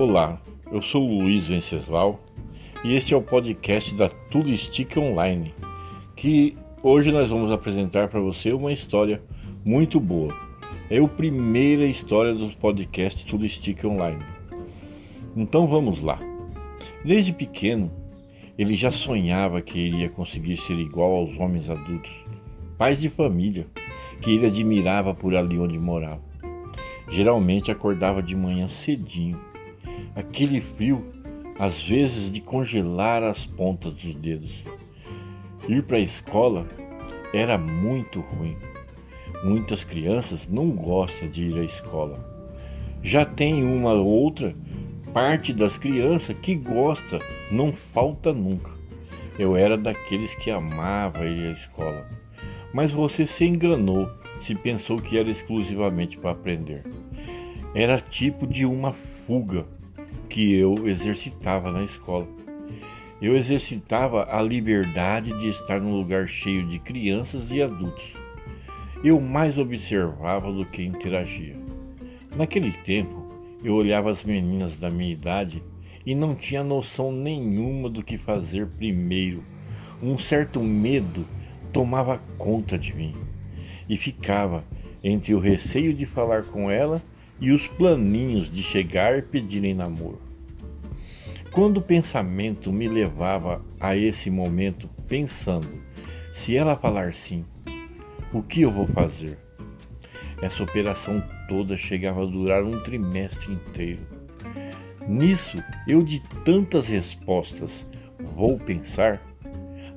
Olá, eu sou o Luiz Venceslau e este é o podcast da Turistic Online, que hoje nós vamos apresentar para você uma história muito boa. É a primeira história dos podcasts Turistic Online. Então vamos lá. Desde pequeno, ele já sonhava que iria conseguir ser igual aos homens adultos, pais de família, que ele admirava por ali onde morava. Geralmente acordava de manhã cedinho. Aquele frio, às vezes de congelar as pontas dos dedos. Ir para a escola era muito ruim. Muitas crianças não gostam de ir à escola. Já tem uma outra parte das crianças que gosta, não falta nunca. Eu era daqueles que amava ir à escola. Mas você se enganou se pensou que era exclusivamente para aprender. Era tipo de uma fuga que eu exercitava na escola. Eu exercitava a liberdade de estar num lugar cheio de crianças e adultos. Eu mais observava do que interagia. Naquele tempo, eu olhava as meninas da minha idade e não tinha noção nenhuma do que fazer primeiro. Um certo medo tomava conta de mim e ficava entre o receio de falar com ela e os planinhos de chegar e pedirem namoro. Quando o pensamento me levava a esse momento pensando, se ela falar sim, o que eu vou fazer? Essa operação toda chegava a durar um trimestre inteiro. Nisso, eu de tantas respostas, vou pensar,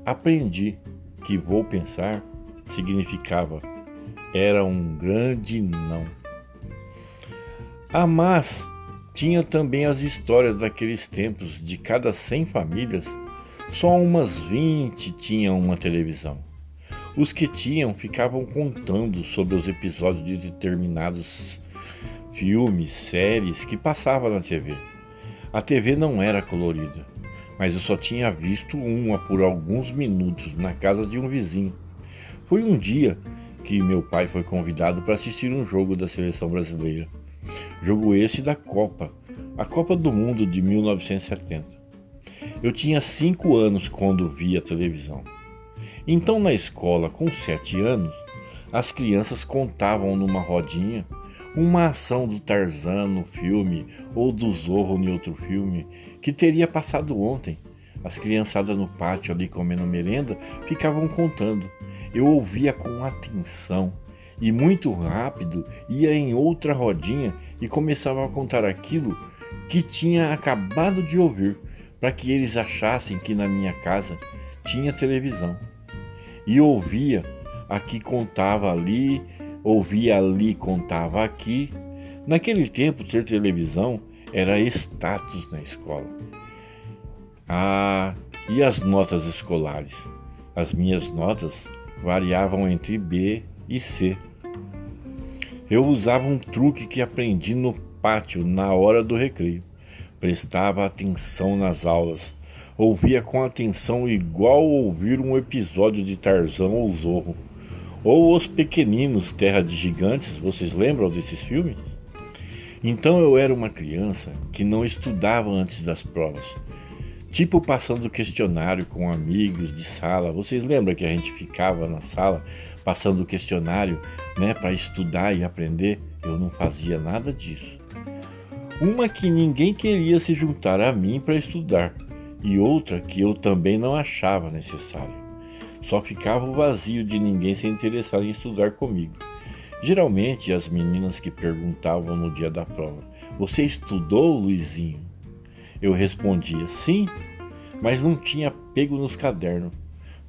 aprendi que vou pensar significava era um grande não. A Mas tinha também as histórias daqueles tempos, de cada 100 famílias, só umas 20 tinham uma televisão. Os que tinham ficavam contando sobre os episódios de determinados filmes, séries que passavam na TV. A TV não era colorida, mas eu só tinha visto uma por alguns minutos na casa de um vizinho. Foi um dia que meu pai foi convidado para assistir um jogo da seleção brasileira. Jogo esse da Copa, a Copa do Mundo de 1970. Eu tinha cinco anos quando vi a televisão. Então, na escola, com sete anos, as crianças contavam numa rodinha uma ação do Tarzan no filme ou do Zorro em outro filme que teria passado ontem as criançadas no pátio ali comendo merenda ficavam contando. Eu ouvia com atenção e muito rápido ia em outra rodinha e começava a contar aquilo que tinha acabado de ouvir, para que eles achassem que na minha casa tinha televisão. E ouvia, aqui contava ali, ouvia ali, contava aqui. Naquele tempo, ter televisão era status na escola. Ah, e as notas escolares? As minhas notas variavam entre B e C. Eu usava um truque que aprendi no pátio na hora do recreio. Prestava atenção nas aulas. Ouvia com atenção igual ouvir um episódio de Tarzan ou Zorro. Ou Os Pequeninos Terra de Gigantes, vocês lembram desses filmes? Então eu era uma criança que não estudava antes das provas. Tipo passando questionário com amigos de sala. Vocês lembram que a gente ficava na sala passando questionário, né, para estudar e aprender? Eu não fazia nada disso. Uma que ninguém queria se juntar a mim para estudar, e outra que eu também não achava necessário. Só ficava o vazio de ninguém se interessar em estudar comigo. Geralmente as meninas que perguntavam no dia da prova: Você estudou, Luizinho? Eu respondia sim, mas não tinha pego nos cadernos,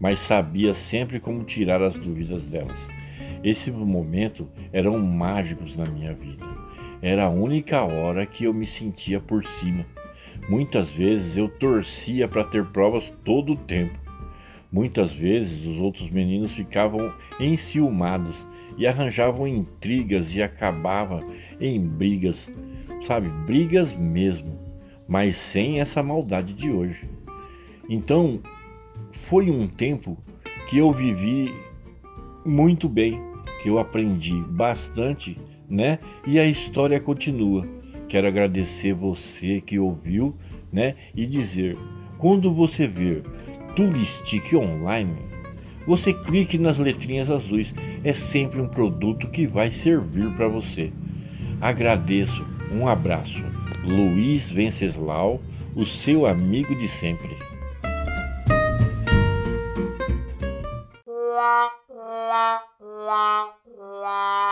mas sabia sempre como tirar as dúvidas delas. Esses momentos eram mágicos na minha vida. Era a única hora que eu me sentia por cima. Muitas vezes eu torcia para ter provas todo o tempo. Muitas vezes os outros meninos ficavam enciumados e arranjavam intrigas e acabava em brigas, sabe, brigas mesmo mas sem essa maldade de hoje. Então, foi um tempo que eu vivi muito bem, que eu aprendi bastante, né? E a história continua. Quero agradecer você que ouviu, né? E dizer, quando você ver Tulistic Online, você clique nas letrinhas azuis. É sempre um produto que vai servir para você. Agradeço. Um abraço. Luiz Venceslau, o seu amigo de sempre. la la la